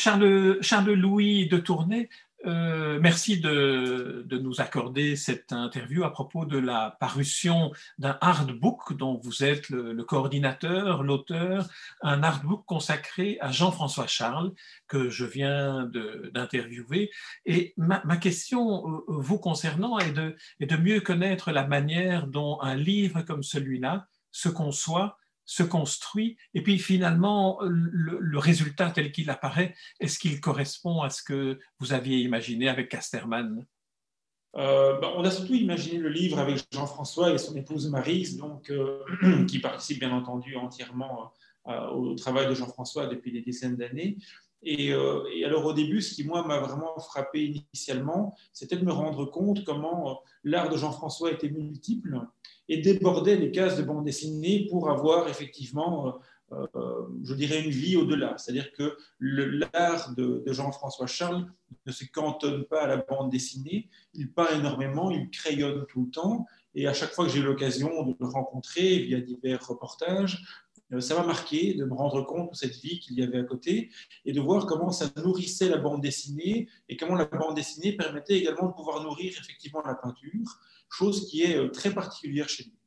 Charles, Louis de Tournai, euh, merci de, nous accorder cette interview à propos de la parution d'un hardbook dont vous êtes le, coordinateur, l'auteur, un hardbook consacré à Jean-François Charles que je viens d'interviewer. Et ma, question euh, vous concernant est de mieux connaître la manière dont un livre comme celui-là se conçoit se construit, et puis finalement, le, résultat tel qu'il apparaît, est-ce qu'il correspond à ce que vous aviez imaginé avec Casterman? Euh, ben, on a surtout imaginé le livre avec Jean-François et son épouse Marise, donc, euh, qui participe bien entendu entièrement euh, au travail de Jean-François depuis des dizaines d'années. Et, et, alors au début, ce qui moi m'a vraiment frappé initialement, c'était de me rendre compte comment l'art de Jean-François était multiple et débordait les cases de bande dessinée pour avoir effectivement, euh, euh, je dirais, une vie au-delà. C'est-à-dire que l'art de, Jean-François Charles ne se cantonne pas à la bande dessinée, il peint énormément, il crayonne tout le temps, et à chaque fois que j'ai eu l'occasion de le rencontrer via divers reportages, euh, ça m'a marqué de me rendre compte de cette vie qu'il y avait à côté et de voir comment ça nourrissait la bande dessinée et comment la bande dessinée permettait également de pouvoir nourrir effectivement la peinture chose qui est euh, très particulière chez lui.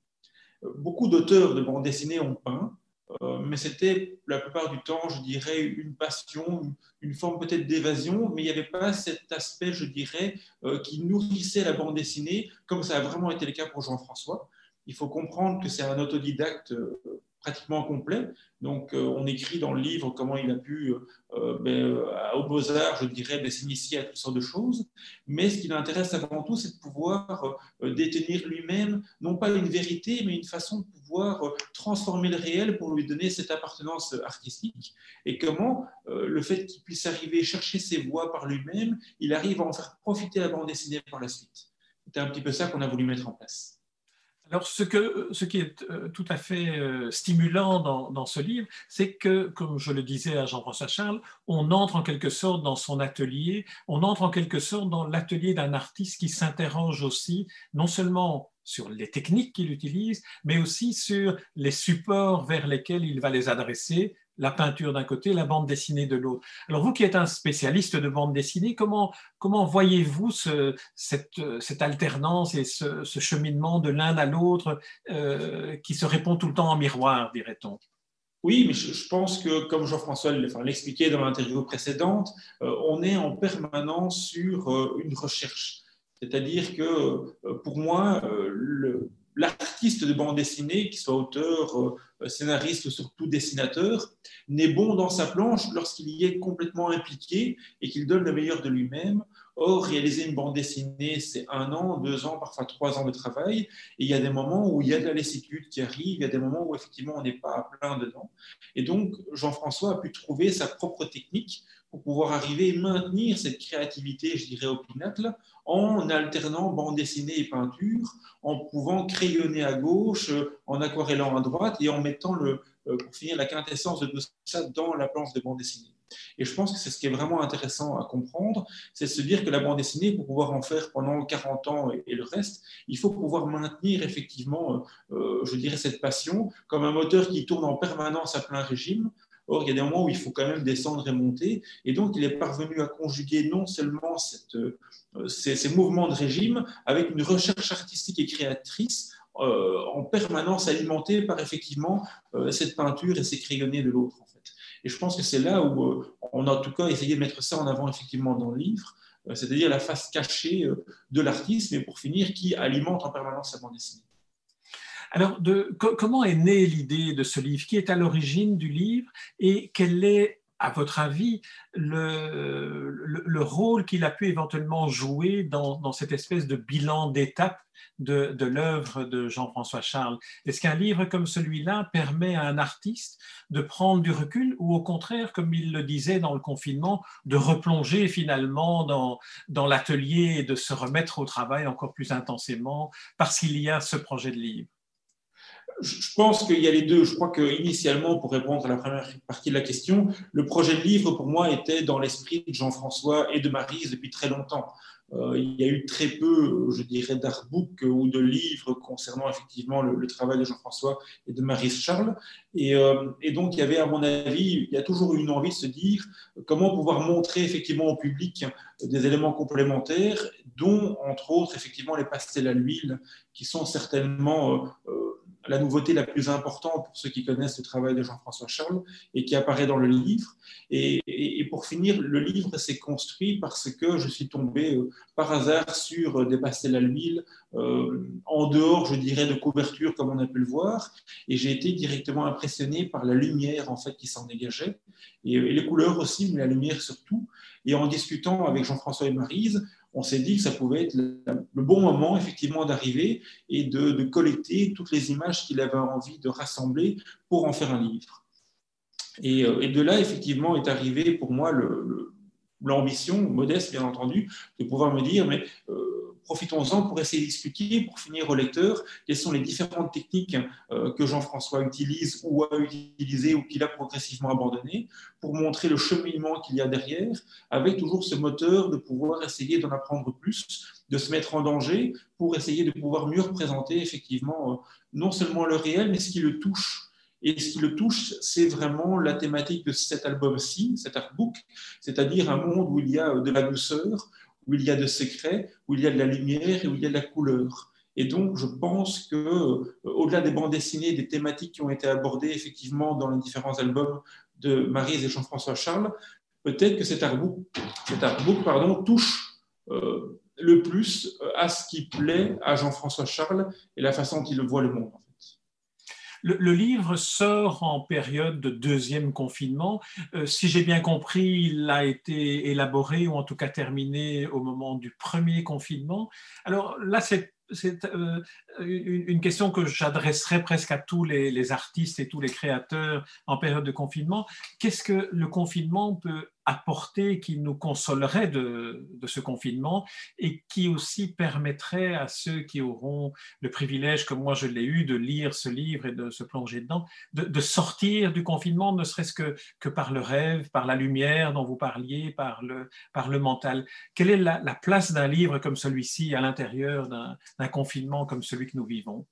Euh, beaucoup d'auteurs de bande dessinée ont peint, euh, mais c'était la plupart du temps, je dirais, une passion, une forme peut-être d'évasion, mais il n'y avait pas cet aspect, je dirais, qui nourrissait la bande dessinée, comme ça a vraiment été le cas pour Jean-François. Il faut comprendre que c'est un autodidacte pratiquement complet. Donc, euh, on écrit dans le livre comment il a pu, euh, euh, ben, au Beaux-Arts, je dirais, ben, s'initier à toutes sortes de choses. Mais ce qui l'intéresse avant tout, c'est de pouvoir détenir lui-même, non pas une vérité, mais une façon de pouvoir transformer le réel pour lui donner cette appartenance artistique. Et comment le fait qu'il puisse arriver chercher ses voix par lui-même, il arrive à en faire profiter la bande dessinée par la suite. C'était un petit peu ça qu'on a voulu mettre en place. Alors, ce, que, ce, qui est euh, tout à fait euh, stimulant dans, ce livre, c'est que, comme je le disais à Jean-François Charles, on entre en quelque sorte dans son atelier, on entre en quelque sorte dans l'atelier d'un artiste qui s'interroge aussi, non seulement sur les techniques qu'il utilise, mais aussi sur les supports vers lesquels il va les adresser, la peinture d'un côté, la bande dessinée de l'autre. Alors vous qui êtes un spécialiste de bande dessinée, comment, comment voyez-vous cette, cette, alternance et ce, cheminement de l'un à l'autre euh, qui se répond tout le temps en miroir, dirait-on? Oui, mais je, pense que, comme Jean-François l'expliquait dans l'interview précédente, euh, on est en permanence sur euh, une recherche. C'est-à-dire que, pour moi, le, l'artiste de bande dessinée, qu'il soit auteur, euh, scénariste ou surtout dessinateur, n'est bon dans sa planche lorsqu'il y est complètement impliqué et qu'il donne le meilleur de lui-même. Or, réaliser une bande dessinée, c'est un an, deux ans, parfois trois ans de travail. Et il y a des moments où il y a de la lassitude qui arrive, il y a des moments où effectivement on n'est pas à plein dedans. Et donc, Jean-François a pu trouver sa propre technique pour pouvoir arriver et maintenir cette créativité, je dirais, au pinacle, en alternant bande dessinée et peinture, en pouvant crayonner à gauche, en aquarellant à droite et en mettant, le, euh, pour finir, la quintessence de tout ça dans la planche de bande dessinée. Et je pense que c'est ce qui est vraiment intéressant à comprendre, c'est de se dire que la bande dessinée, pour pouvoir en faire pendant 40 ans et, le reste, il faut pouvoir maintenir effectivement, euh, euh, je dirais, cette passion comme un moteur qui tourne en permanence à plein régime. Or, il y a des moments où il faut quand même descendre et monter. Et donc, il est parvenu à conjuguer non seulement cette, ces, mouvements de régime avec une recherche artistique et créatrice euh, en permanence alimentée par effectivement euh, cette peinture et ces crayonnés de l'autre. Et je pense que c'est là où euh, on a en tout cas essayé de mettre ça en avant effectivement dans le livre, c'est-à-dire la face cachée de l'artiste, mais pour finir, qui alimente en permanence sa bande dessinée. Alors, comment est née l'idée de ce livre? Qui est à l'origine du livre? Et quel est à votre avis, le, le, rôle qu'il a pu éventuellement jouer dans, dans cette espèce de bilan d'étape de, de l'œuvre de Jean-François Charles? Est-ce qu'un livre comme celui-là permet à un artiste de prendre du recul ou au contraire, comme il le disait dans le confinement, de replonger finalement dans, dans l'atelier et de se remettre au travail encore plus intensément parce qu'il y a ce projet de livre? Je pense qu'il y a les deux. Je crois qu'initialement, pour répondre à la première partie de la question, le projet de livre, pour moi, était dans l'esprit de Jean-François et de Marise depuis très longtemps. Euh, il y a eu très peu, je dirais, d'artbooks ou de livres concernant effectivement le, travail de Jean-François et de Marise Charles. Euh, et, donc, il y avait, à mon avis, il y a toujours eu une envie de se dire comment pouvoir montrer effectivement au public des éléments complémentaires, dont, entre autres, effectivement, les pastels à l'huile, qui sont certainement euh, la nouveauté la plus importante pour ceux qui connaissent le travail de Jean-François Charles et qui apparaît dans le livre. Et, pour finir, le livre s'est construit parce que je suis tombé euh, par hasard sur des pastels à l'huile, euh, en dehors, je dirais, de couverture comme on a pu le voir, et j'ai été directement impressionné par la lumière en fait qui s'en dégageait, et, et les couleurs aussi, mais la lumière surtout. Et en discutant avec Jean-François et Marise, on s'est dit que ça pouvait être le, bon moment effectivement d'arriver et de, collecter toutes les images qu'il avait envie de rassembler pour en faire un livre. Et, euh, de là, effectivement, est arrivé pour moi l'ambition, modeste bien entendu, de pouvoir me dire, mais euh, profitons-en pour essayer d'expliquer, pour finir au lecteur, quelles sont les différentes techniques euh, que Jean-François utilise ou a utilisées ou qu'il a progressivement abandonnées, pour montrer le cheminement qu'il y a derrière, avec toujours ce moteur de pouvoir essayer d'en apprendre plus, de se mettre en danger, pour essayer de pouvoir mieux représenter effectivement euh, non seulement le réel, mais ce qui le touche. Et ce qui le touche, c'est vraiment la thématique de cet album-ci, cet artbook, c'est-à-dire un monde où il y a de la douceur, où il y a de secrets, où il y a de la lumière et où il y a de la couleur. Et donc, je pense que, euh, au-delà des bandes dessinées, des thématiques qui ont été abordées effectivement dans les différents albums de Marise et Jean-François Charles, peut-être que cet artbook, cet pardon, touche euh, le plus à ce qui plaît à Jean-François Charles et la façon dont il voit le monde. Le, livre sort en période de deuxième confinement. Euh, si j'ai bien compris, il a été élaboré ou en tout cas terminé au moment du premier confinement. Alors là, c'est euh, une question que j'adresserai presque à tous les, artistes et tous les créateurs en période de confinement. Qu'est-ce que le confinement peut apporter qui nous consolerait de, ce confinement et qui aussi permettrait à ceux qui auront le privilège, comme moi je l'ai eu, de lire ce livre et de se plonger dedans, de, sortir du confinement, ne serait-ce que, que par le rêve, par la lumière dont vous parliez, par le, par le mental. Quelle est la, la place d'un livre comme celui-ci à l'intérieur d'un confinement comme celui que nous vivons?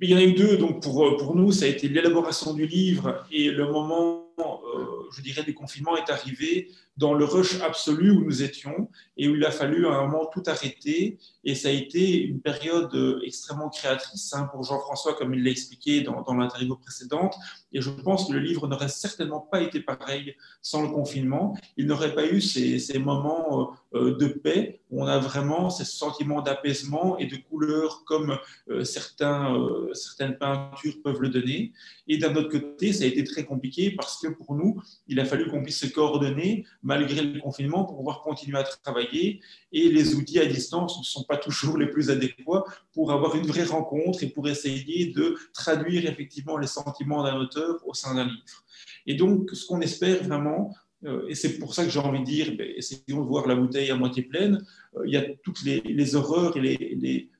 Il y en a eu deux, donc pour, pour nous, ça a été l'élaboration du livre et le moment euh, je dirais, des confinements est arrivé dans le rush absolu où nous étions et où il a fallu à un moment tout arrêter. Et ça a été une période euh, extrêmement créatrice hein, pour Jean-François, comme il l'a expliqué dans, dans l'interview précédente. Et je pense que le livre n'aurait certainement pas été pareil sans le confinement. Il n'aurait pas eu ces, ces moments euh, de paix où on a vraiment ces sentiments d'apaisement et de couleur comme certains, certaines peintures peuvent le donner. Et d'un autre côté, ça a été très compliqué parce que pour nous, il a fallu qu'on puisse se coordonner malgré le confinement pour pouvoir continuer à travailler. Et les outils à distance ne sont pas toujours les plus adéquats pour avoir une vraie rencontre et pour essayer de traduire effectivement les sentiments d'un auteur au sein d'un livre. Et donc, ce qu'on espère vraiment, euh, et c'est pour ça que j'ai envie de dire, ben, essayons de voir la bouteille à moitié pleine. Euh, il y a toutes les, horreurs et les,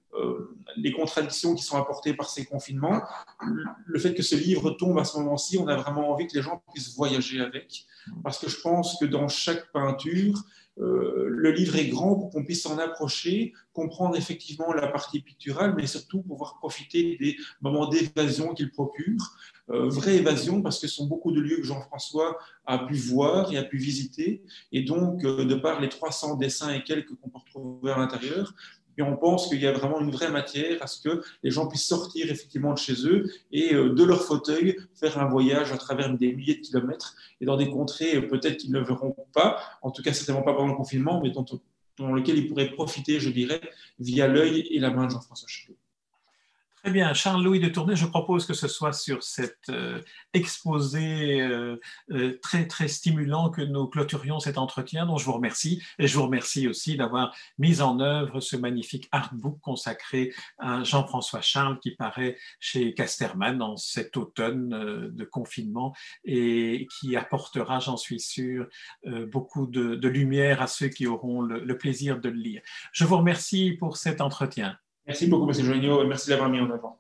les contradictions qui sont apportées par ces confinements, le fait que ce livre tombe à ce moment-ci, on a vraiment envie que les gens puissent voyager avec, parce que je pense que dans chaque peinture, euh, le livre est grand pour qu'on puisse s'en approcher, comprendre effectivement la partie picturale, mais surtout pouvoir profiter des moments d'évasion qu'il procure. Euh, vraie évasion, parce que ce sont beaucoup de lieux que Jean-François a pu voir et a pu visiter. Et donc, de par les 300 dessins et quelques qu'on peut retrouver à l'intérieur, et on pense qu'il y a vraiment une vraie matière à ce que les gens puissent sortir effectivement de chez eux et euh, de leur fauteuil faire un voyage à travers des milliers de kilomètres et dans des contrées euh, peut-être qu'ils ne verront pas, en tout cas certainement pas pendant le confinement, mais dans, lequel ils pourraient profiter, je dirais, via l'œil et la main de Jean-François Chaput. Très bien, Charles-Louis de Tournai, je propose que ce soit sur cet euh, exposé euh, euh, très très stimulant que nous clôturions cet entretien, dont je vous remercie. Et je vous remercie aussi d'avoir mis en œuvre ce magnifique artbook consacré à Jean-François Charles qui paraît chez Casterman en cet automne de confinement et qui apportera, j'en suis sûr, beaucoup de, lumière à ceux qui auront le plaisir de le lire. Je vous remercie pour cet entretien. Merci beaucoup, M. Joignot, et merci d'avoir mis en avant.